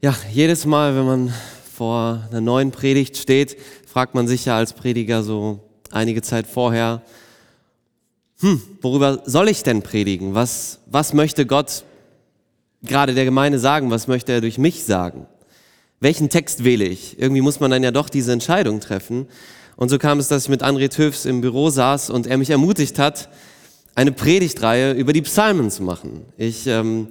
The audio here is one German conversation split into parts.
Ja, jedes Mal, wenn man vor einer neuen Predigt steht, fragt man sich ja als Prediger so einige Zeit vorher, hm, worüber soll ich denn predigen? Was, was möchte Gott gerade der Gemeinde sagen? Was möchte er durch mich sagen? Welchen Text wähle ich? Irgendwie muss man dann ja doch diese Entscheidung treffen. Und so kam es, dass ich mit André Töfs im Büro saß und er mich ermutigt hat, eine Predigtreihe über die Psalmen zu machen. Ich ähm,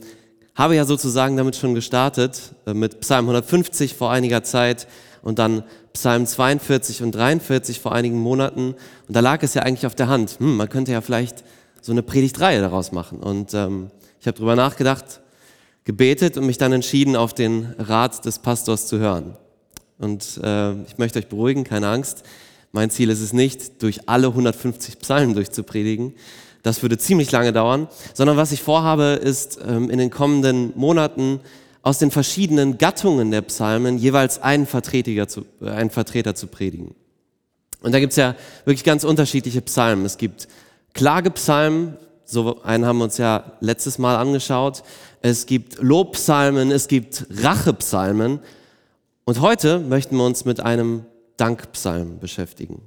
habe ja sozusagen damit schon gestartet, äh, mit Psalm 150 vor einiger Zeit und dann Psalm 42 und 43 vor einigen Monaten. Und da lag es ja eigentlich auf der Hand, hm, man könnte ja vielleicht so eine Predigtreihe daraus machen. Und ähm, ich habe drüber nachgedacht, gebetet und mich dann entschieden, auf den Rat des Pastors zu hören. Und äh, ich möchte euch beruhigen, keine Angst. Mein Ziel ist es nicht, durch alle 150 Psalmen durchzupredigen, das würde ziemlich lange dauern, sondern was ich vorhabe, ist ähm, in den kommenden Monaten aus den verschiedenen Gattungen der Psalmen jeweils einen Vertreter zu, äh, einen Vertreter zu predigen. Und da gibt es ja wirklich ganz unterschiedliche Psalmen. Es gibt Klagepsalmen, so einen haben wir uns ja letztes Mal angeschaut. Es gibt Lobpsalmen, es gibt Rachepsalmen. Und heute möchten wir uns mit einem Dankpsalm beschäftigen.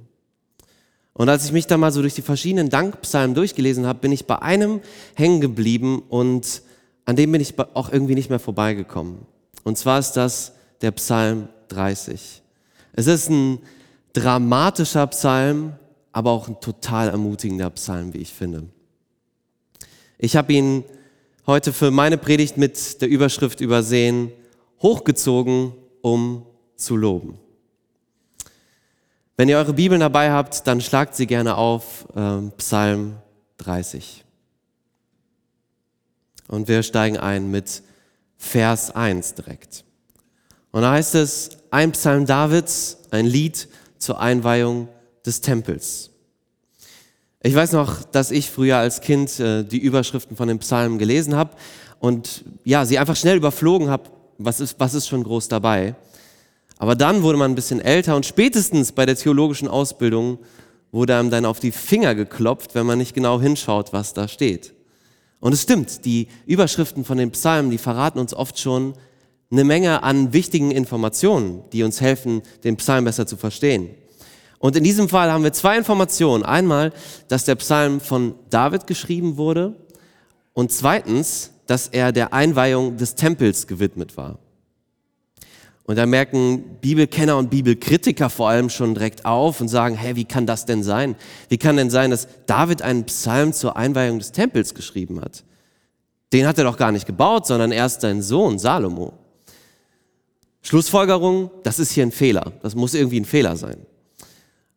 Und als ich mich da mal so durch die verschiedenen Dankpsalmen durchgelesen habe, bin ich bei einem hängen geblieben und an dem bin ich auch irgendwie nicht mehr vorbeigekommen. Und zwar ist das der Psalm 30. Es ist ein dramatischer Psalm, aber auch ein total ermutigender Psalm, wie ich finde. Ich habe ihn heute für meine Predigt mit der Überschrift übersehen, hochgezogen, um zu loben. Wenn ihr eure Bibeln dabei habt, dann schlagt sie gerne auf äh, Psalm 30. Und wir steigen ein mit Vers 1 direkt. Und da heißt es, ein Psalm Davids, ein Lied zur Einweihung des Tempels. Ich weiß noch, dass ich früher als Kind äh, die Überschriften von den Psalmen gelesen habe und ja, sie einfach schnell überflogen habe, was ist, was ist schon groß dabei. Aber dann wurde man ein bisschen älter und spätestens bei der theologischen Ausbildung wurde einem dann auf die Finger geklopft, wenn man nicht genau hinschaut, was da steht. Und es stimmt, die Überschriften von den Psalmen, die verraten uns oft schon eine Menge an wichtigen Informationen, die uns helfen, den Psalm besser zu verstehen. Und in diesem Fall haben wir zwei Informationen. Einmal, dass der Psalm von David geschrieben wurde und zweitens, dass er der Einweihung des Tempels gewidmet war. Und da merken Bibelkenner und Bibelkritiker vor allem schon direkt auf und sagen, hä, wie kann das denn sein? Wie kann denn sein, dass David einen Psalm zur Einweihung des Tempels geschrieben hat? Den hat er doch gar nicht gebaut, sondern erst sein Sohn Salomo. Schlussfolgerung, das ist hier ein Fehler. Das muss irgendwie ein Fehler sein.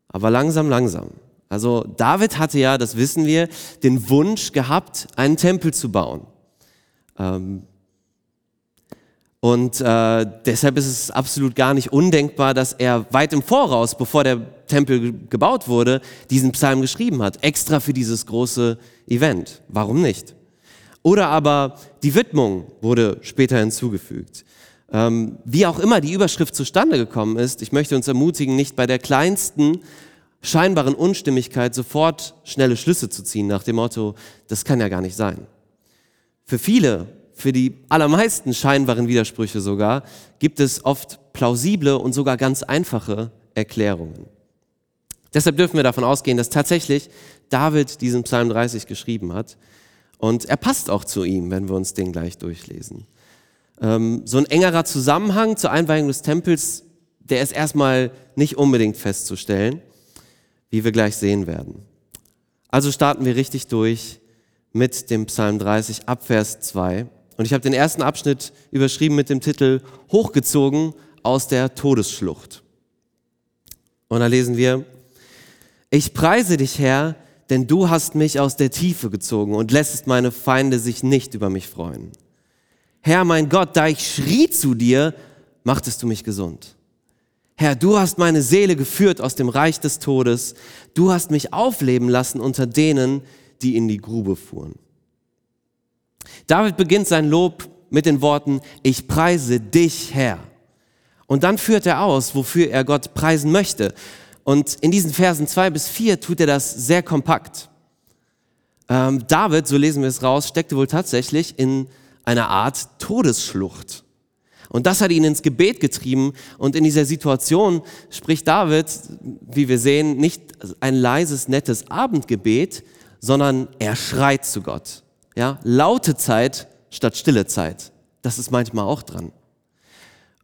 Aber langsam, langsam. Also David hatte ja, das wissen wir, den Wunsch gehabt, einen Tempel zu bauen. Ähm, und äh, deshalb ist es absolut gar nicht undenkbar, dass er weit im Voraus, bevor der Tempel gebaut wurde, diesen Psalm geschrieben hat, extra für dieses große Event. Warum nicht? Oder aber die Widmung wurde später hinzugefügt. Ähm, wie auch immer die Überschrift zustande gekommen ist, ich möchte uns ermutigen, nicht bei der kleinsten scheinbaren Unstimmigkeit sofort schnelle Schlüsse zu ziehen nach dem Motto, das kann ja gar nicht sein. Für viele für die allermeisten scheinbaren Widersprüche sogar, gibt es oft plausible und sogar ganz einfache Erklärungen. Deshalb dürfen wir davon ausgehen, dass tatsächlich David diesen Psalm 30 geschrieben hat. Und er passt auch zu ihm, wenn wir uns den gleich durchlesen. Ähm, so ein engerer Zusammenhang zur Einweihung des Tempels, der ist erstmal nicht unbedingt festzustellen, wie wir gleich sehen werden. Also starten wir richtig durch mit dem Psalm 30 ab Vers 2. Und ich habe den ersten Abschnitt überschrieben mit dem Titel Hochgezogen aus der Todesschlucht. Und da lesen wir, ich preise dich, Herr, denn du hast mich aus der Tiefe gezogen und lässt meine Feinde sich nicht über mich freuen. Herr, mein Gott, da ich schrie zu dir, machtest du mich gesund. Herr, du hast meine Seele geführt aus dem Reich des Todes. Du hast mich aufleben lassen unter denen, die in die Grube fuhren. David beginnt sein Lob mit den Worten, ich preise dich, Herr. Und dann führt er aus, wofür er Gott preisen möchte. Und in diesen Versen zwei bis vier tut er das sehr kompakt. Ähm, David, so lesen wir es raus, steckte wohl tatsächlich in einer Art Todesschlucht. Und das hat ihn ins Gebet getrieben. Und in dieser Situation spricht David, wie wir sehen, nicht ein leises, nettes Abendgebet, sondern er schreit zu Gott. Ja, laute Zeit statt stille Zeit. Das ist manchmal auch dran.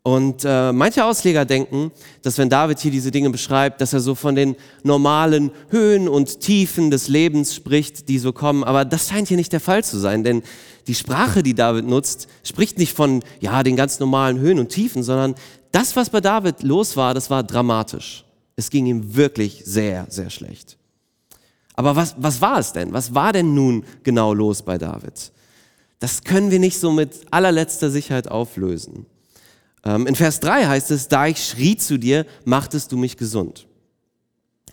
Und äh, manche Ausleger denken, dass wenn David hier diese Dinge beschreibt, dass er so von den normalen Höhen und Tiefen des Lebens spricht, die so kommen. Aber das scheint hier nicht der Fall zu sein, denn die Sprache, die David nutzt, spricht nicht von ja den ganz normalen Höhen und Tiefen, sondern das, was bei David los war, das war dramatisch. Es ging ihm wirklich sehr, sehr schlecht. Aber was, was war es denn? Was war denn nun genau los bei David? Das können wir nicht so mit allerletzter Sicherheit auflösen. Ähm, in Vers 3 heißt es, da ich schrie zu dir, machtest du mich gesund.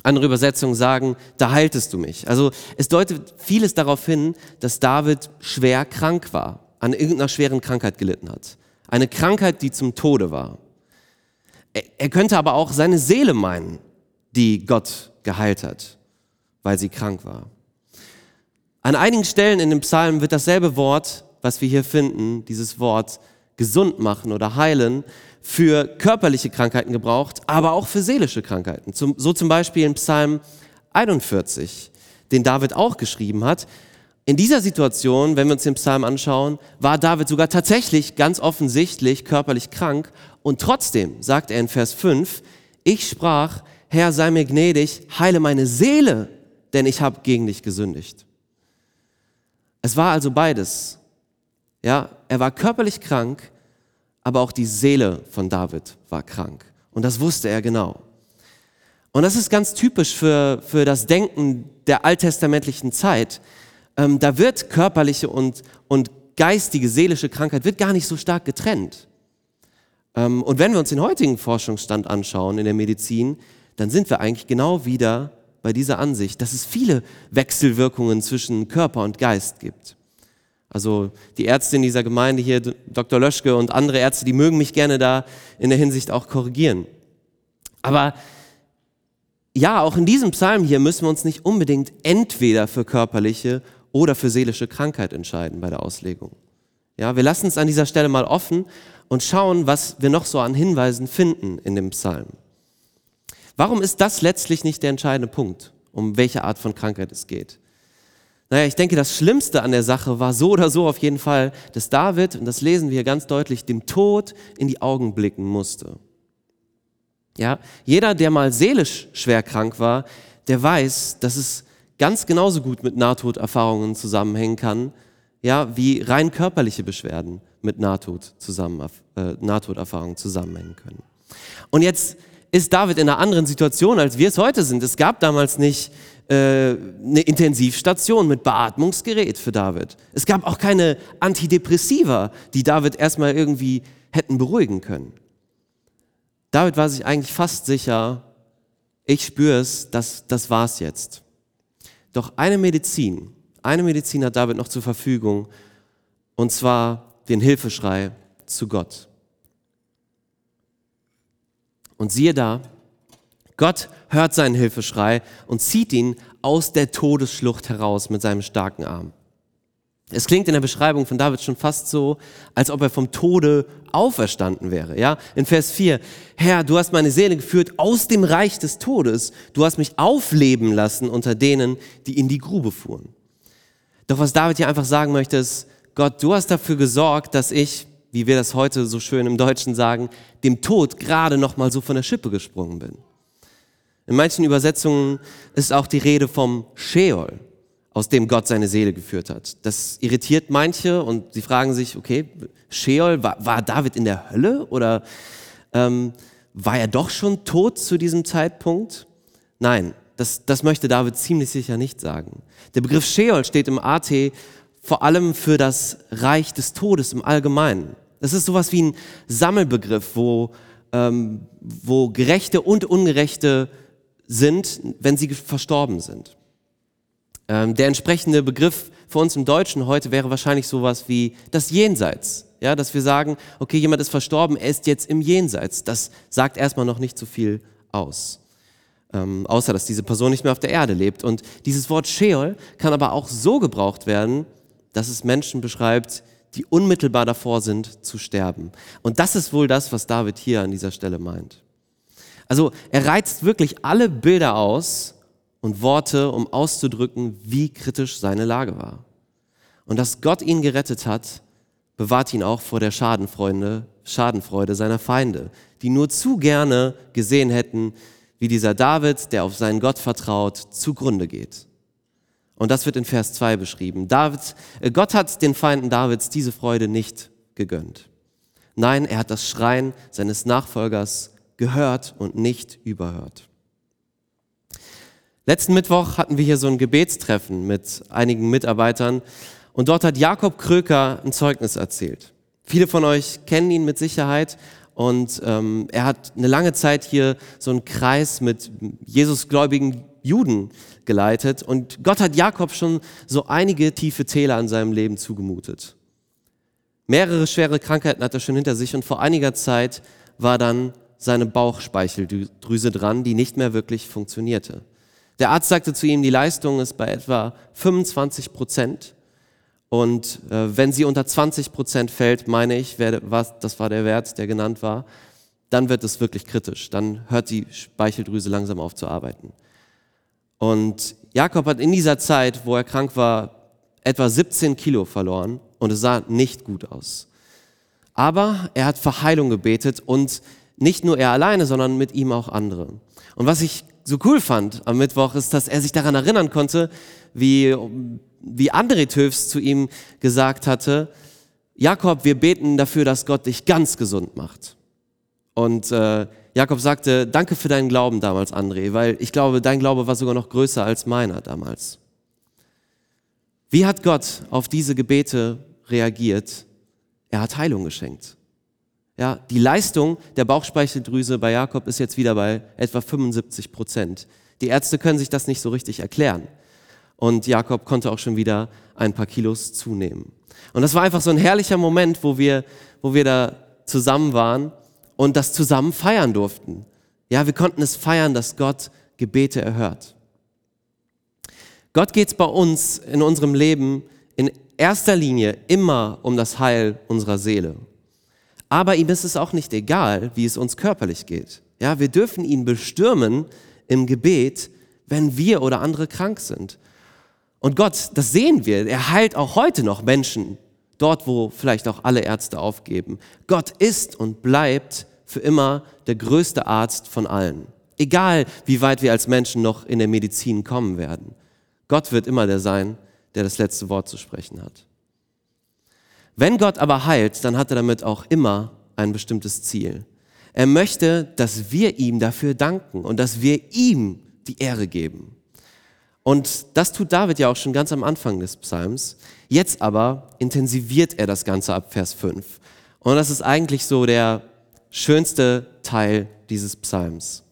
Andere Übersetzungen sagen, da heiltest du mich. Also es deutet vieles darauf hin, dass David schwer krank war, an irgendeiner schweren Krankheit gelitten hat. Eine Krankheit, die zum Tode war. Er könnte aber auch seine Seele meinen, die Gott geheilt hat, weil sie krank war. An einigen Stellen in dem Psalm wird dasselbe Wort, was wir hier finden, dieses Wort gesund machen oder heilen, für körperliche Krankheiten gebraucht, aber auch für seelische Krankheiten. so zum Beispiel in Psalm 41, den David auch geschrieben hat. In dieser Situation, wenn wir uns den Psalm anschauen, war David sogar tatsächlich ganz offensichtlich körperlich krank und trotzdem sagt er in Vers 5, ich sprach, Herr, sei mir gnädig, heile meine Seele, denn ich habe gegen dich gesündigt. Es war also beides. Ja, er war körperlich krank, aber auch die Seele von David war krank. Und das wusste er genau. Und das ist ganz typisch für, für das Denken der alttestamentlichen Zeit. Ähm, da wird körperliche und, und geistige, seelische Krankheit wird gar nicht so stark getrennt. Ähm, und wenn wir uns den heutigen Forschungsstand anschauen in der Medizin, dann sind wir eigentlich genau wieder bei dieser Ansicht, dass es viele Wechselwirkungen zwischen Körper und Geist gibt. Also die Ärzte in dieser Gemeinde hier, Dr. Löschke und andere Ärzte, die mögen mich gerne da in der Hinsicht auch korrigieren. Aber ja, auch in diesem Psalm hier müssen wir uns nicht unbedingt entweder für körperliche oder für seelische Krankheit entscheiden bei der Auslegung. Ja, wir lassen es an dieser Stelle mal offen und schauen, was wir noch so an Hinweisen finden in dem Psalm. Warum ist das letztlich nicht der entscheidende Punkt, um welche Art von Krankheit es geht? Naja, ich denke, das Schlimmste an der Sache war so oder so auf jeden Fall, dass David, und das lesen wir hier ganz deutlich, dem Tod in die Augen blicken musste. Ja, jeder, der mal seelisch schwer krank war, der weiß, dass es ganz genauso gut mit Nahtoderfahrungen zusammenhängen kann, ja, wie rein körperliche Beschwerden mit Nahtod zusammen, äh, Nahtoderfahrungen zusammenhängen können. Und jetzt ist David in einer anderen Situation, als wir es heute sind. Es gab damals nicht äh, eine Intensivstation mit Beatmungsgerät für David. Es gab auch keine Antidepressiva, die David erstmal irgendwie hätten beruhigen können. David war sich eigentlich fast sicher, ich spüre es, das, das war's jetzt. Doch eine Medizin, eine Medizin hat David noch zur Verfügung, und zwar den Hilfeschrei zu Gott. Und siehe da, Gott hört seinen Hilfeschrei und zieht ihn aus der Todesschlucht heraus mit seinem starken Arm. Es klingt in der Beschreibung von David schon fast so, als ob er vom Tode auferstanden wäre. Ja, in Vers 4. Herr, du hast meine Seele geführt aus dem Reich des Todes. Du hast mich aufleben lassen unter denen, die in die Grube fuhren. Doch was David hier einfach sagen möchte, ist, Gott, du hast dafür gesorgt, dass ich, wie wir das heute so schön im Deutschen sagen, dem Tod gerade noch mal so von der Schippe gesprungen bin. In manchen Übersetzungen ist auch die Rede vom Sheol, aus dem Gott seine Seele geführt hat. Das irritiert manche und sie fragen sich, okay, Sheol, war, war David in der Hölle oder ähm, war er doch schon tot zu diesem Zeitpunkt? Nein, das, das möchte David ziemlich sicher nicht sagen. Der Begriff Sheol steht im AT vor allem für das Reich des Todes im Allgemeinen. Das ist sowas wie ein Sammelbegriff, wo, ähm, wo Gerechte und Ungerechte sind, wenn sie verstorben sind. Ähm, der entsprechende Begriff für uns im Deutschen heute wäre wahrscheinlich sowas wie das Jenseits. Ja, dass wir sagen, okay, jemand ist verstorben, er ist jetzt im Jenseits. Das sagt erstmal noch nicht so viel aus. Ähm, außer dass diese Person nicht mehr auf der Erde lebt. Und dieses Wort Sheol kann aber auch so gebraucht werden, dass es Menschen beschreibt, die unmittelbar davor sind zu sterben. Und das ist wohl das, was David hier an dieser Stelle meint. Also er reizt wirklich alle Bilder aus und Worte, um auszudrücken, wie kritisch seine Lage war. Und dass Gott ihn gerettet hat, bewahrt ihn auch vor der Schadenfreude, Schadenfreude seiner Feinde, die nur zu gerne gesehen hätten, wie dieser David, der auf seinen Gott vertraut, zugrunde geht. Und das wird in Vers 2 beschrieben. David, äh, Gott hat den Feinden Davids diese Freude nicht gegönnt. Nein, er hat das Schreien seines Nachfolgers gehört und nicht überhört. Letzten Mittwoch hatten wir hier so ein Gebetstreffen mit einigen Mitarbeitern und dort hat Jakob Kröker ein Zeugnis erzählt. Viele von euch kennen ihn mit Sicherheit und ähm, er hat eine lange Zeit hier so einen Kreis mit Jesusgläubigen Juden geleitet. Und Gott hat Jakob schon so einige tiefe Täler an seinem Leben zugemutet. Mehrere schwere Krankheiten hat er schon hinter sich und vor einiger Zeit war dann seine Bauchspeicheldrüse dran, die nicht mehr wirklich funktionierte. Der Arzt sagte zu ihm, die Leistung ist bei etwa 25 Prozent. Und äh, wenn sie unter 20 Prozent fällt, meine ich, wer, was, das war der Wert, der genannt war, dann wird es wirklich kritisch. Dann hört die Speicheldrüse langsam auf zu arbeiten. Und Jakob hat in dieser Zeit, wo er krank war, etwa 17 Kilo verloren und es sah nicht gut aus. Aber er hat Verheilung gebetet und nicht nur er alleine, sondern mit ihm auch andere. Und was ich so cool fand am Mittwoch ist, dass er sich daran erinnern konnte, wie wie André Töfs zu ihm gesagt hatte, Jakob, wir beten dafür, dass Gott dich ganz gesund macht. Und äh, Jakob sagte, danke für deinen Glauben damals, André, weil ich glaube, dein Glaube war sogar noch größer als meiner damals. Wie hat Gott auf diese Gebete reagiert? Er hat Heilung geschenkt. Ja, die Leistung der Bauchspeicheldrüse bei Jakob ist jetzt wieder bei etwa 75 Prozent. Die Ärzte können sich das nicht so richtig erklären und Jakob konnte auch schon wieder ein paar Kilos zunehmen. Und das war einfach so ein herrlicher Moment, wo wir, wo wir da zusammen waren und das zusammen feiern durften. Ja, wir konnten es feiern, dass Gott Gebete erhört. Gott geht es bei uns in unserem Leben in erster Linie immer um das Heil unserer Seele. Aber ihm ist es auch nicht egal, wie es uns körperlich geht. Ja, wir dürfen ihn bestürmen im Gebet, wenn wir oder andere krank sind. Und Gott, das sehen wir, er heilt auch heute noch Menschen, dort wo vielleicht auch alle Ärzte aufgeben. Gott ist und bleibt für immer der größte Arzt von allen. Egal, wie weit wir als Menschen noch in der Medizin kommen werden. Gott wird immer der sein, der das letzte Wort zu sprechen hat. Wenn Gott aber heilt, dann hat er damit auch immer ein bestimmtes Ziel. Er möchte, dass wir ihm dafür danken und dass wir ihm die Ehre geben. Und das tut David ja auch schon ganz am Anfang des Psalms. Jetzt aber intensiviert er das Ganze ab Vers 5. Und das ist eigentlich so der schönste Teil dieses Psalms.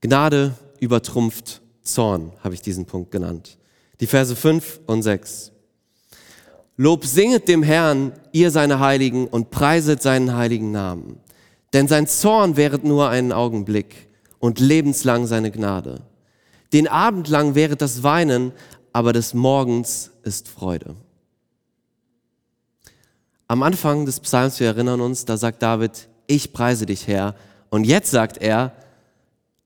Gnade übertrumpft Zorn, habe ich diesen Punkt genannt. Die Verse 5 und 6. Lob singet dem Herrn, ihr seine Heiligen, und preiset seinen heiligen Namen. Denn sein Zorn wäret nur einen Augenblick und lebenslang seine Gnade. Den Abend lang wäre das Weinen, aber des Morgens ist Freude. Am Anfang des Psalms, wir erinnern uns, da sagt David, ich preise dich Herr. Und jetzt sagt er,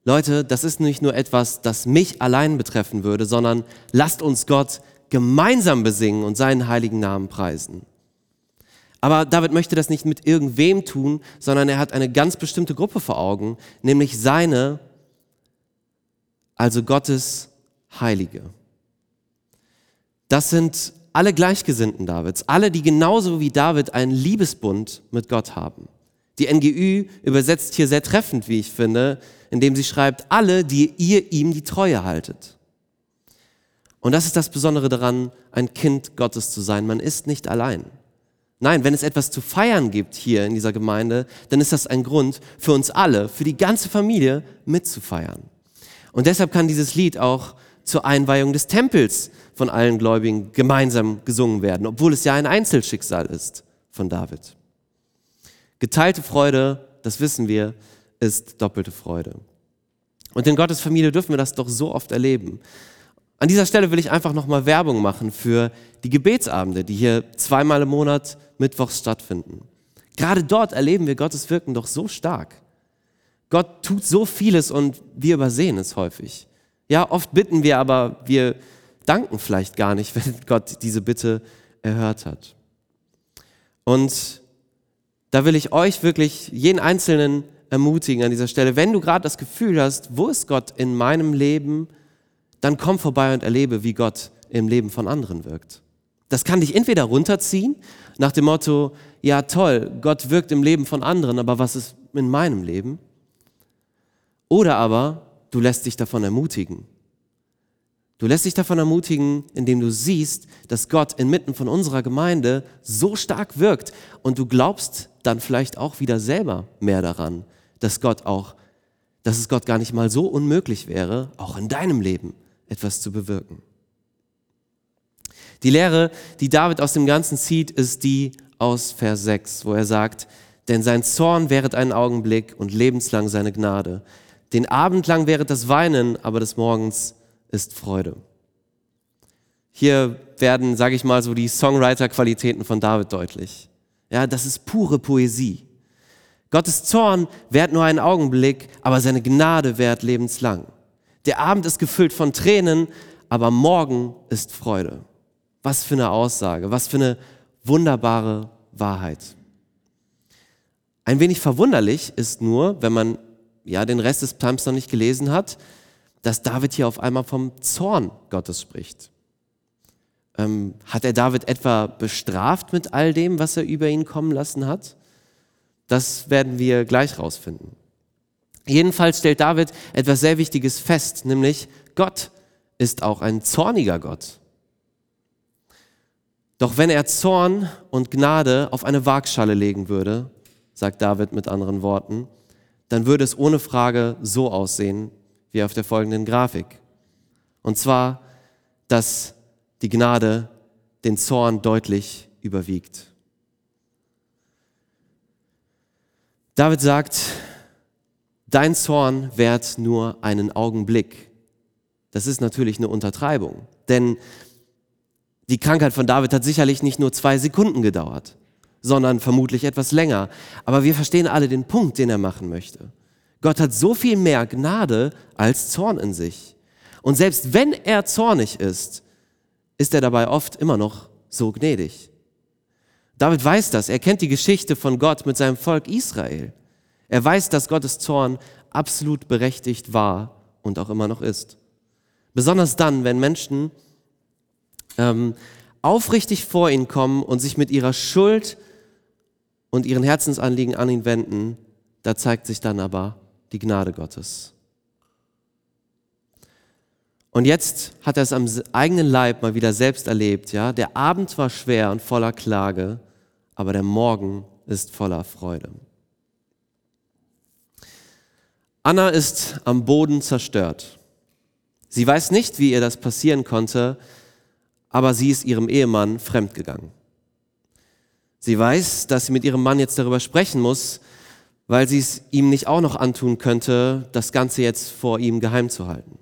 Leute, das ist nicht nur etwas, das mich allein betreffen würde, sondern lasst uns Gott gemeinsam besingen und seinen heiligen Namen preisen. Aber David möchte das nicht mit irgendwem tun, sondern er hat eine ganz bestimmte Gruppe vor Augen, nämlich seine also Gottes Heilige. Das sind alle Gleichgesinnten Davids, alle, die genauso wie David einen Liebesbund mit Gott haben. Die NGÜ übersetzt hier sehr treffend, wie ich finde, indem sie schreibt, alle, die ihr ihm die Treue haltet. Und das ist das Besondere daran, ein Kind Gottes zu sein. Man ist nicht allein. Nein, wenn es etwas zu feiern gibt hier in dieser Gemeinde, dann ist das ein Grund für uns alle, für die ganze Familie mitzufeiern. Und deshalb kann dieses Lied auch zur Einweihung des Tempels von allen Gläubigen gemeinsam gesungen werden, obwohl es ja ein Einzelschicksal ist von David. Geteilte Freude, das wissen wir, ist doppelte Freude. Und in Gottes Familie dürfen wir das doch so oft erleben. An dieser Stelle will ich einfach nochmal Werbung machen für die Gebetsabende, die hier zweimal im Monat mittwochs stattfinden. Gerade dort erleben wir Gottes Wirken doch so stark. Gott tut so vieles und wir übersehen es häufig. Ja, oft bitten wir, aber wir danken vielleicht gar nicht, wenn Gott diese Bitte erhört hat. Und da will ich euch wirklich, jeden Einzelnen ermutigen an dieser Stelle, wenn du gerade das Gefühl hast, wo ist Gott in meinem Leben, dann komm vorbei und erlebe, wie Gott im Leben von anderen wirkt. Das kann dich entweder runterziehen, nach dem Motto, ja toll, Gott wirkt im Leben von anderen, aber was ist in meinem Leben? Oder aber du lässt dich davon ermutigen. Du lässt dich davon ermutigen, indem du siehst, dass Gott inmitten von unserer Gemeinde so stark wirkt und du glaubst dann vielleicht auch wieder selber mehr daran, dass Gott auch, dass es Gott gar nicht mal so unmöglich wäre, auch in deinem Leben etwas zu bewirken. Die Lehre, die David aus dem Ganzen zieht, ist die aus Vers 6, wo er sagt, denn sein Zorn währet einen Augenblick und lebenslang seine Gnade. Den Abend lang währet das Weinen, aber des Morgens ist Freude. Hier werden, sage ich mal, so die Songwriter-Qualitäten von David deutlich. Ja, das ist pure Poesie. Gottes Zorn währt nur einen Augenblick, aber seine Gnade währt lebenslang. Der Abend ist gefüllt von Tränen, aber morgen ist Freude. Was für eine Aussage, was für eine wunderbare Wahrheit. Ein wenig verwunderlich ist nur, wenn man ja den Rest des Psalms noch nicht gelesen hat, dass David hier auf einmal vom Zorn Gottes spricht. Ähm, hat er David etwa bestraft mit all dem, was er über ihn kommen lassen hat? Das werden wir gleich rausfinden. Jedenfalls stellt David etwas sehr Wichtiges fest, nämlich Gott ist auch ein zorniger Gott. Doch wenn er Zorn und Gnade auf eine Waagschale legen würde, sagt David mit anderen Worten, dann würde es ohne Frage so aussehen wie auf der folgenden Grafik. Und zwar, dass die Gnade den Zorn deutlich überwiegt. David sagt, dein Zorn währt nur einen Augenblick. Das ist natürlich eine Untertreibung, denn die Krankheit von David hat sicherlich nicht nur zwei Sekunden gedauert, sondern vermutlich etwas länger. Aber wir verstehen alle den Punkt, den er machen möchte. Gott hat so viel mehr Gnade als Zorn in sich. Und selbst wenn er zornig ist, ist er dabei oft immer noch so gnädig. David weiß das. Er kennt die Geschichte von Gott mit seinem Volk Israel. Er weiß, dass Gottes Zorn absolut berechtigt war und auch immer noch ist. Besonders dann, wenn Menschen ähm, aufrichtig vor ihn kommen und sich mit ihrer Schuld und ihren Herzensanliegen an ihn wenden, da zeigt sich dann aber die Gnade Gottes. Und jetzt hat er es am eigenen Leib mal wieder selbst erlebt. Ja? Der Abend war schwer und voller Klage, aber der Morgen ist voller Freude. Anna ist am Boden zerstört. Sie weiß nicht, wie ihr das passieren konnte, aber sie ist ihrem Ehemann fremdgegangen. Sie weiß, dass sie mit ihrem Mann jetzt darüber sprechen muss, weil sie es ihm nicht auch noch antun könnte, das Ganze jetzt vor ihm geheim zu halten.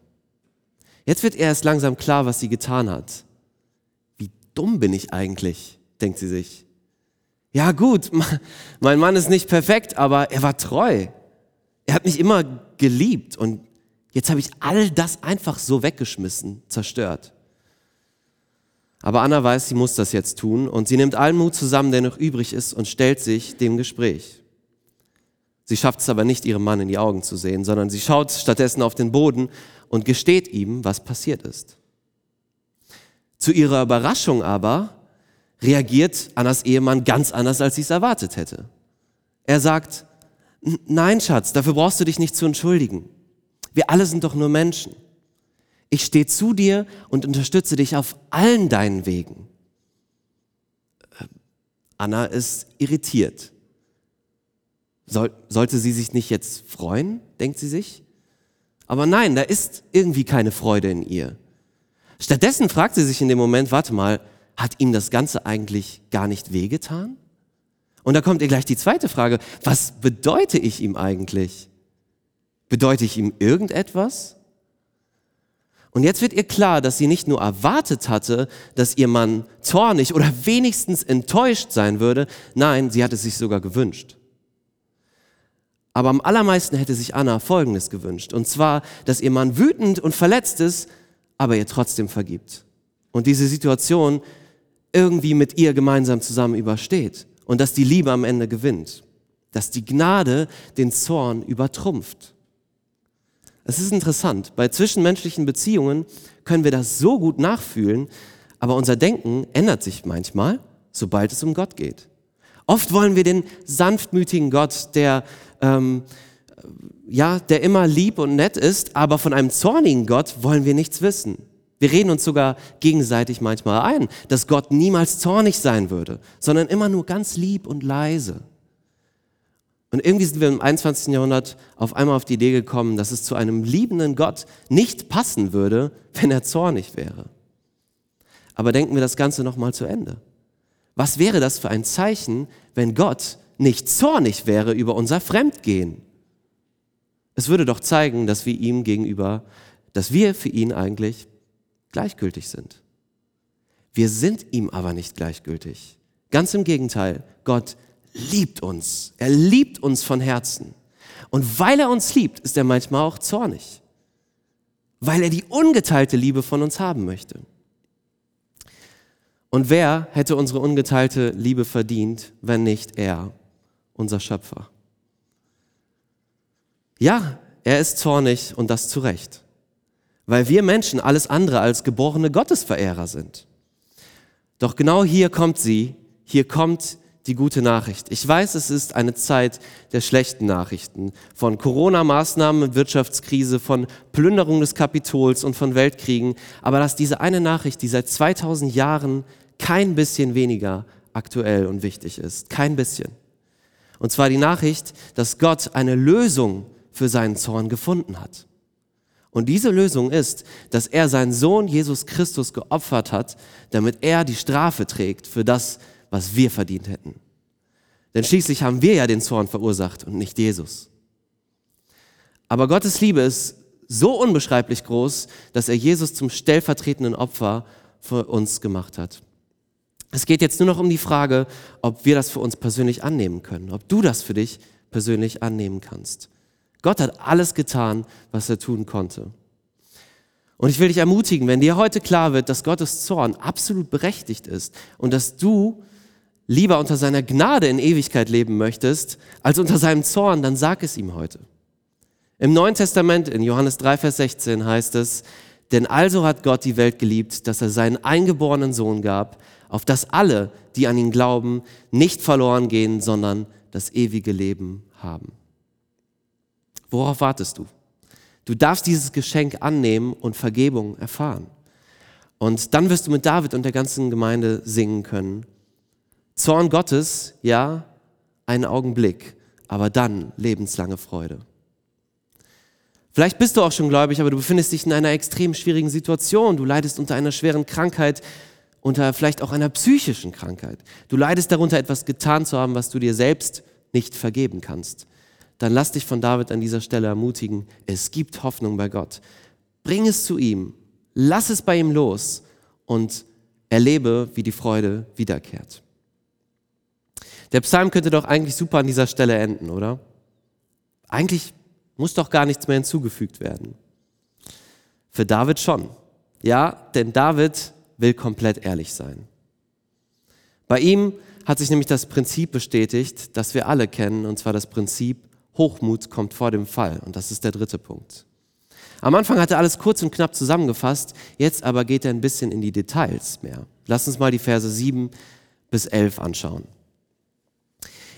Jetzt wird erst langsam klar, was sie getan hat. Wie dumm bin ich eigentlich, denkt sie sich. Ja gut, mein Mann ist nicht perfekt, aber er war treu. Er hat mich immer geliebt und jetzt habe ich all das einfach so weggeschmissen, zerstört. Aber Anna weiß, sie muss das jetzt tun und sie nimmt allen Mut zusammen, der noch übrig ist und stellt sich dem Gespräch. Sie schafft es aber nicht, ihrem Mann in die Augen zu sehen, sondern sie schaut stattdessen auf den Boden und gesteht ihm, was passiert ist. Zu ihrer Überraschung aber reagiert Annas Ehemann ganz anders, als sie es erwartet hätte. Er sagt, nein, Schatz, dafür brauchst du dich nicht zu entschuldigen. Wir alle sind doch nur Menschen. Ich stehe zu dir und unterstütze dich auf allen deinen Wegen. Äh, Anna ist irritiert. Soll, sollte sie sich nicht jetzt freuen, denkt sie sich? Aber nein, da ist irgendwie keine Freude in ihr. Stattdessen fragt sie sich in dem Moment, warte mal, hat ihm das Ganze eigentlich gar nicht wehgetan? Und da kommt ihr gleich die zweite Frage, was bedeute ich ihm eigentlich? Bedeute ich ihm irgendetwas? Und jetzt wird ihr klar, dass sie nicht nur erwartet hatte, dass ihr Mann zornig oder wenigstens enttäuscht sein würde, nein, sie hatte sich sogar gewünscht. Aber am allermeisten hätte sich Anna Folgendes gewünscht, und zwar, dass ihr Mann wütend und verletzt ist, aber ihr trotzdem vergibt. Und diese Situation irgendwie mit ihr gemeinsam zusammen übersteht und dass die Liebe am Ende gewinnt, dass die Gnade den Zorn übertrumpft. Es ist interessant, bei zwischenmenschlichen Beziehungen können wir das so gut nachfühlen, aber unser Denken ändert sich manchmal, sobald es um Gott geht. Oft wollen wir den sanftmütigen Gott, der ähm, ja, der immer lieb und nett ist, aber von einem zornigen Gott wollen wir nichts wissen. Wir reden uns sogar gegenseitig manchmal ein, dass Gott niemals zornig sein würde, sondern immer nur ganz lieb und leise. Und irgendwie sind wir im 21. Jahrhundert auf einmal auf die Idee gekommen, dass es zu einem liebenden Gott nicht passen würde, wenn er zornig wäre. Aber denken wir das Ganze nochmal zu Ende. Was wäre das für ein Zeichen, wenn Gott nicht zornig wäre über unser Fremdgehen? Es würde doch zeigen, dass wir ihm gegenüber, dass wir für ihn eigentlich gleichgültig sind. Wir sind ihm aber nicht gleichgültig. Ganz im Gegenteil, Gott liebt uns. Er liebt uns von Herzen. Und weil er uns liebt, ist er manchmal auch zornig. Weil er die ungeteilte Liebe von uns haben möchte. Und wer hätte unsere ungeteilte Liebe verdient, wenn nicht er, unser Schöpfer? Ja, er ist zornig und das zu Recht. Weil wir Menschen alles andere als geborene Gottesverehrer sind. Doch genau hier kommt sie, hier kommt die gute Nachricht. Ich weiß, es ist eine Zeit der schlechten Nachrichten, von Corona-Maßnahmen, Wirtschaftskrise, von Plünderung des Kapitols und von Weltkriegen, aber dass diese eine Nachricht, die seit 2000 Jahren kein bisschen weniger aktuell und wichtig ist, kein bisschen. Und zwar die Nachricht, dass Gott eine Lösung für seinen Zorn gefunden hat. Und diese Lösung ist, dass er seinen Sohn Jesus Christus geopfert hat, damit er die Strafe trägt für das, was wir verdient hätten. Denn schließlich haben wir ja den Zorn verursacht und nicht Jesus. Aber Gottes Liebe ist so unbeschreiblich groß, dass er Jesus zum stellvertretenden Opfer für uns gemacht hat. Es geht jetzt nur noch um die Frage, ob wir das für uns persönlich annehmen können, ob du das für dich persönlich annehmen kannst. Gott hat alles getan, was er tun konnte. Und ich will dich ermutigen, wenn dir heute klar wird, dass Gottes Zorn absolut berechtigt ist und dass du lieber unter seiner Gnade in Ewigkeit leben möchtest, als unter seinem Zorn, dann sag es ihm heute. Im Neuen Testament, in Johannes 3, Vers 16 heißt es, denn also hat Gott die Welt geliebt, dass er seinen eingeborenen Sohn gab, auf dass alle, die an ihn glauben, nicht verloren gehen, sondern das ewige Leben haben. Worauf wartest du? Du darfst dieses Geschenk annehmen und Vergebung erfahren. Und dann wirst du mit David und der ganzen Gemeinde singen können. Zorn Gottes, ja, einen Augenblick, aber dann lebenslange Freude. Vielleicht bist du auch schon gläubig, aber du befindest dich in einer extrem schwierigen Situation. Du leidest unter einer schweren Krankheit, unter vielleicht auch einer psychischen Krankheit. Du leidest darunter, etwas getan zu haben, was du dir selbst nicht vergeben kannst. Dann lass dich von David an dieser Stelle ermutigen. Es gibt Hoffnung bei Gott. Bring es zu ihm. Lass es bei ihm los und erlebe, wie die Freude wiederkehrt. Der Psalm könnte doch eigentlich super an dieser Stelle enden, oder? Eigentlich muss doch gar nichts mehr hinzugefügt werden. Für David schon. Ja, denn David will komplett ehrlich sein. Bei ihm hat sich nämlich das Prinzip bestätigt, das wir alle kennen, und zwar das Prinzip, Hochmut kommt vor dem Fall. Und das ist der dritte Punkt. Am Anfang hat er alles kurz und knapp zusammengefasst, jetzt aber geht er ein bisschen in die Details mehr. Lass uns mal die Verse 7 bis 11 anschauen.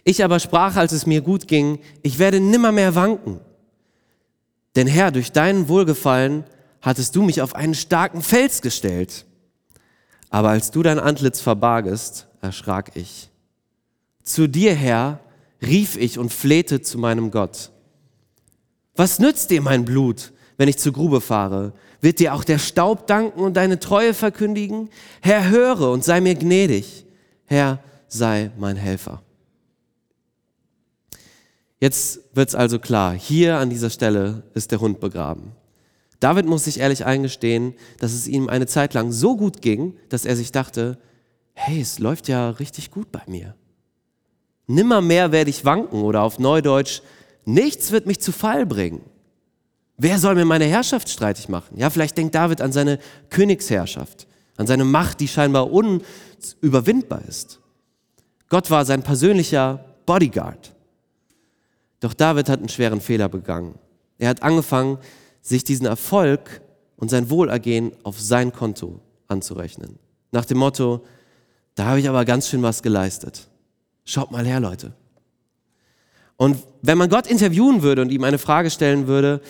Ich aber sprach, als es mir gut ging, ich werde nimmermehr wanken. Denn Herr, durch deinen Wohlgefallen hattest du mich auf einen starken Fels gestellt. Aber als du dein Antlitz verbargest, erschrak ich. Zu dir, Herr, rief ich und flehte zu meinem Gott. Was nützt dir mein Blut, wenn ich zur Grube fahre? Wird dir auch der Staub danken und deine Treue verkündigen? Herr, höre und sei mir gnädig. Herr, sei mein Helfer. Jetzt wird es also klar, hier an dieser Stelle ist der Hund begraben. David muss sich ehrlich eingestehen, dass es ihm eine Zeit lang so gut ging, dass er sich dachte, hey, es läuft ja richtig gut bei mir. Nimmermehr werde ich wanken oder auf Neudeutsch, nichts wird mich zu Fall bringen. Wer soll mir meine Herrschaft streitig machen? Ja, vielleicht denkt David an seine Königsherrschaft, an seine Macht, die scheinbar unüberwindbar ist. Gott war sein persönlicher Bodyguard. Doch David hat einen schweren Fehler begangen. Er hat angefangen, sich diesen Erfolg und sein Wohlergehen auf sein Konto anzurechnen. Nach dem Motto, da habe ich aber ganz schön was geleistet. Schaut mal her, Leute. Und wenn man Gott interviewen würde und ihm eine Frage stellen würde,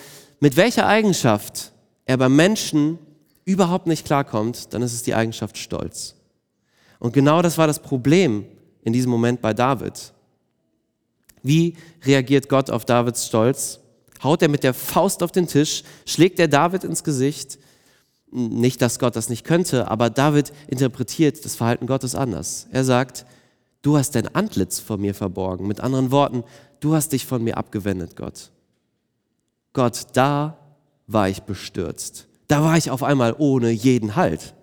mit welcher Eigenschaft er beim Menschen überhaupt nicht klarkommt, dann ist es die Eigenschaft Stolz. Und genau das war das Problem in diesem Moment bei David. Wie reagiert Gott auf Davids Stolz? Haut er mit der Faust auf den Tisch, schlägt er David ins Gesicht? Nicht, dass Gott das nicht könnte, aber David interpretiert das Verhalten Gottes anders. Er sagt, du hast dein Antlitz vor mir verborgen. Mit anderen Worten, du hast dich von mir abgewendet, Gott. Gott, da war ich bestürzt. Da war ich auf einmal ohne jeden Halt.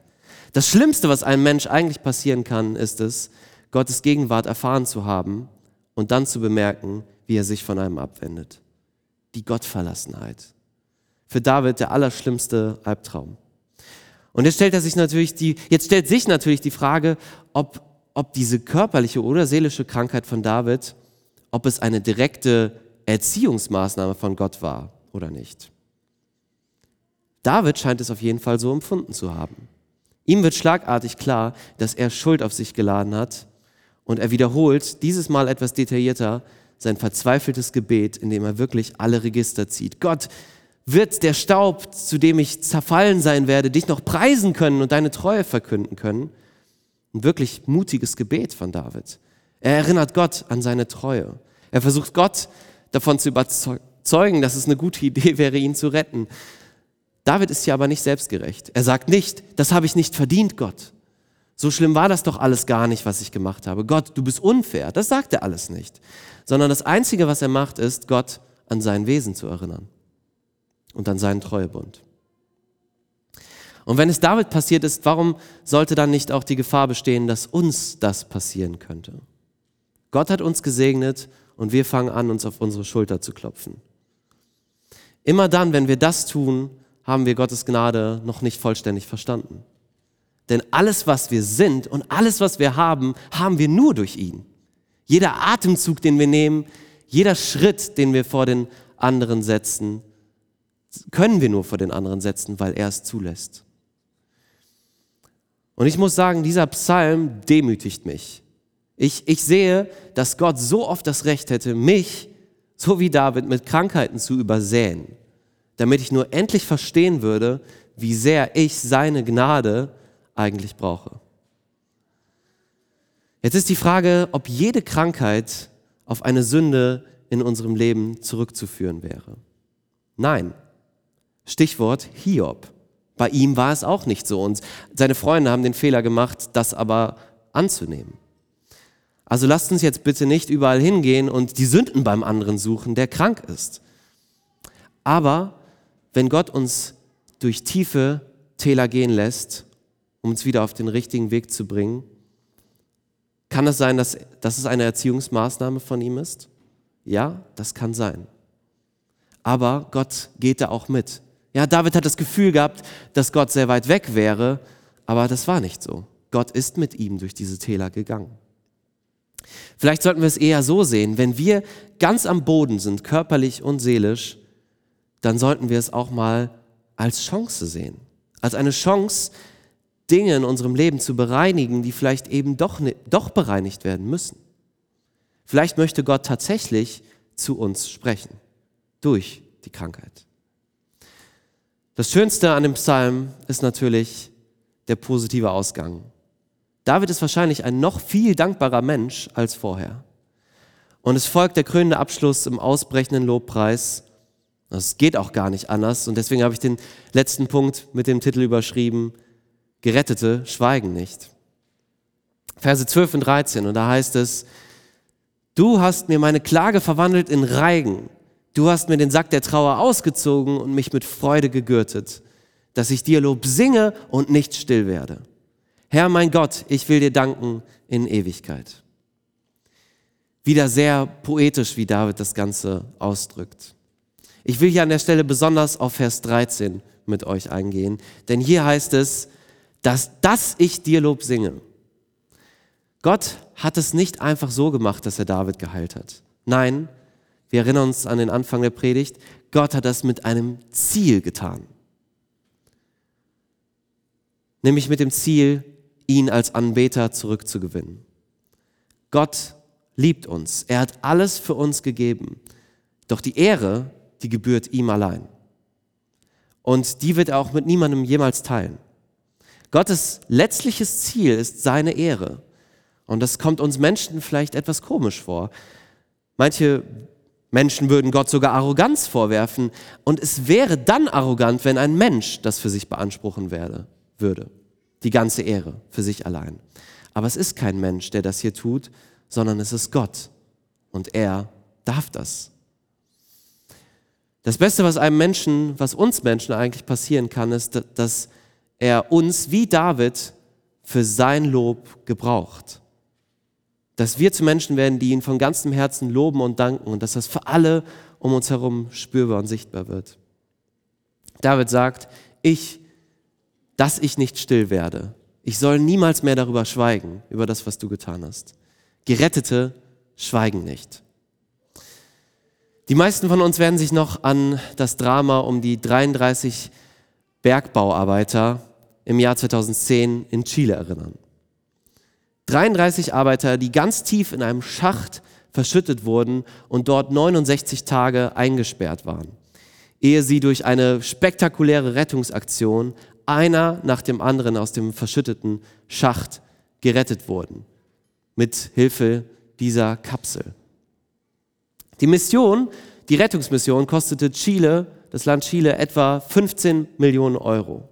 Das Schlimmste, was einem Mensch eigentlich passieren kann, ist es, Gottes Gegenwart erfahren zu haben und dann zu bemerken, wie er sich von einem abwendet. Die Gottverlassenheit. Für David der allerschlimmste Albtraum. Und jetzt stellt er sich natürlich die, jetzt stellt sich natürlich die Frage, ob, ob diese körperliche oder seelische Krankheit von David, ob es eine direkte Erziehungsmaßnahme von Gott war oder nicht. David scheint es auf jeden Fall so empfunden zu haben. Ihm wird schlagartig klar, dass er Schuld auf sich geladen hat und er wiederholt dieses Mal etwas detaillierter sein verzweifeltes Gebet, indem er wirklich alle Register zieht. Gott, wird der Staub, zu dem ich zerfallen sein werde, dich noch preisen können und deine Treue verkünden können? Ein wirklich mutiges Gebet von David. Er erinnert Gott an seine Treue. Er versucht Gott davon zu überzeugen, zeugen, dass es eine gute Idee wäre, ihn zu retten. David ist ja aber nicht selbstgerecht. Er sagt nicht, das habe ich nicht verdient, Gott. So schlimm war das doch alles gar nicht, was ich gemacht habe. Gott, du bist unfair. Das sagt er alles nicht. Sondern das Einzige, was er macht, ist, Gott an sein Wesen zu erinnern und an seinen Treuebund. Und wenn es David passiert ist, warum sollte dann nicht auch die Gefahr bestehen, dass uns das passieren könnte? Gott hat uns gesegnet und wir fangen an, uns auf unsere Schulter zu klopfen. Immer dann, wenn wir das tun, haben wir Gottes Gnade noch nicht vollständig verstanden. Denn alles, was wir sind und alles, was wir haben, haben wir nur durch ihn. Jeder Atemzug, den wir nehmen, jeder Schritt, den wir vor den anderen setzen, können wir nur vor den anderen setzen, weil er es zulässt. Und ich muss sagen, dieser Psalm demütigt mich. Ich, ich sehe, dass Gott so oft das Recht hätte, mich, so wie David, mit Krankheiten zu übersäen damit ich nur endlich verstehen würde, wie sehr ich seine Gnade eigentlich brauche. Jetzt ist die Frage, ob jede Krankheit auf eine Sünde in unserem Leben zurückzuführen wäre. Nein. Stichwort Hiob. Bei ihm war es auch nicht so und seine Freunde haben den Fehler gemacht, das aber anzunehmen. Also lasst uns jetzt bitte nicht überall hingehen und die Sünden beim anderen suchen, der krank ist. Aber wenn Gott uns durch tiefe Täler gehen lässt, um uns wieder auf den richtigen Weg zu bringen, kann es sein, dass, dass es eine Erziehungsmaßnahme von ihm ist? Ja, das kann sein. Aber Gott geht da auch mit. Ja, David hat das Gefühl gehabt, dass Gott sehr weit weg wäre, aber das war nicht so. Gott ist mit ihm durch diese Täler gegangen. Vielleicht sollten wir es eher so sehen, wenn wir ganz am Boden sind, körperlich und seelisch, dann sollten wir es auch mal als Chance sehen. Als eine Chance, Dinge in unserem Leben zu bereinigen, die vielleicht eben doch, doch bereinigt werden müssen. Vielleicht möchte Gott tatsächlich zu uns sprechen durch die Krankheit. Das Schönste an dem Psalm ist natürlich der positive Ausgang. David ist wahrscheinlich ein noch viel dankbarer Mensch als vorher. Und es folgt der krönende Abschluss im ausbrechenden Lobpreis das geht auch gar nicht anders. Und deswegen habe ich den letzten Punkt mit dem Titel überschrieben, Gerettete schweigen nicht. Verse 12 und 13. Und da heißt es, du hast mir meine Klage verwandelt in Reigen, Du hast mir den Sack der Trauer ausgezogen und mich mit Freude gegürtet, dass ich dir Lob singe und nicht still werde. Herr mein Gott, ich will dir danken in Ewigkeit. Wieder sehr poetisch, wie David das Ganze ausdrückt. Ich will hier an der Stelle besonders auf Vers 13 mit euch eingehen, denn hier heißt es, dass, dass ich dir Lob singe. Gott hat es nicht einfach so gemacht, dass er David geheilt hat. Nein, wir erinnern uns an den Anfang der Predigt, Gott hat das mit einem Ziel getan. Nämlich mit dem Ziel, ihn als Anbeter zurückzugewinnen. Gott liebt uns. Er hat alles für uns gegeben. Doch die Ehre, die gebührt ihm allein. Und die wird er auch mit niemandem jemals teilen. Gottes letztliches Ziel ist seine Ehre. Und das kommt uns Menschen vielleicht etwas komisch vor. Manche Menschen würden Gott sogar Arroganz vorwerfen. Und es wäre dann arrogant, wenn ein Mensch das für sich beanspruchen werde, würde. Die ganze Ehre für sich allein. Aber es ist kein Mensch, der das hier tut, sondern es ist Gott. Und er darf das. Das Beste, was einem Menschen, was uns Menschen eigentlich passieren kann, ist, dass er uns wie David für sein Lob gebraucht. Dass wir zu Menschen werden, die ihn von ganzem Herzen loben und danken und dass das für alle um uns herum spürbar und sichtbar wird. David sagt, ich, dass ich nicht still werde. Ich soll niemals mehr darüber schweigen, über das, was du getan hast. Gerettete schweigen nicht. Die meisten von uns werden sich noch an das Drama um die 33 Bergbauarbeiter im Jahr 2010 in Chile erinnern. 33 Arbeiter, die ganz tief in einem Schacht verschüttet wurden und dort 69 Tage eingesperrt waren, ehe sie durch eine spektakuläre Rettungsaktion einer nach dem anderen aus dem verschütteten Schacht gerettet wurden, mit Hilfe dieser Kapsel. Die Mission, die Rettungsmission kostete Chile, das Land Chile, etwa 15 Millionen Euro.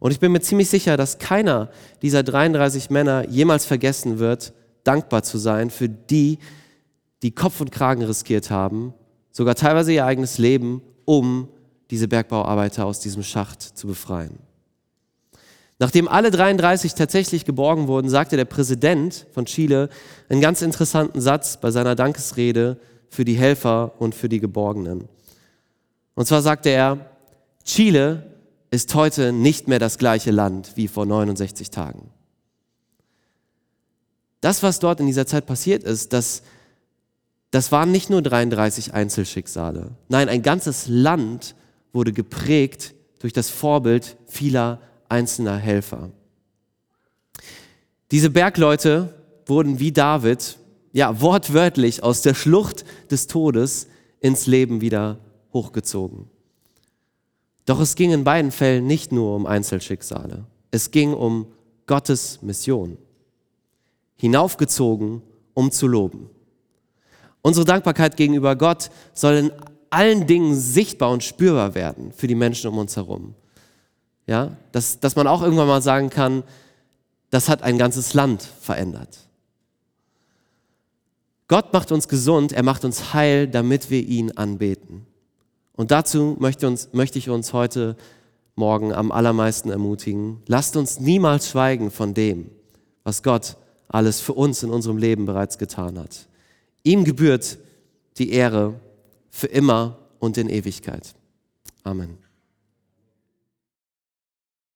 Und ich bin mir ziemlich sicher, dass keiner dieser 33 Männer jemals vergessen wird, dankbar zu sein für die, die Kopf und Kragen riskiert haben, sogar teilweise ihr eigenes Leben, um diese Bergbauarbeiter aus diesem Schacht zu befreien. Nachdem alle 33 tatsächlich geborgen wurden, sagte der Präsident von Chile einen ganz interessanten Satz bei seiner Dankesrede für die Helfer und für die Geborgenen. Und zwar sagte er, Chile ist heute nicht mehr das gleiche Land wie vor 69 Tagen. Das, was dort in dieser Zeit passiert ist, das, das waren nicht nur 33 Einzelschicksale. Nein, ein ganzes Land wurde geprägt durch das Vorbild vieler einzelner Helfer. Diese Bergleute wurden wie David ja, wortwörtlich aus der Schlucht des Todes ins Leben wieder hochgezogen. Doch es ging in beiden Fällen nicht nur um Einzelschicksale. Es ging um Gottes Mission. Hinaufgezogen, um zu loben. Unsere Dankbarkeit gegenüber Gott soll in allen Dingen sichtbar und spürbar werden für die Menschen um uns herum. Ja, dass, dass man auch irgendwann mal sagen kann, das hat ein ganzes Land verändert. Gott macht uns gesund, er macht uns heil, damit wir ihn anbeten. Und dazu möchte, uns, möchte ich uns heute Morgen am allermeisten ermutigen. Lasst uns niemals schweigen von dem, was Gott alles für uns in unserem Leben bereits getan hat. Ihm gebührt die Ehre für immer und in Ewigkeit. Amen.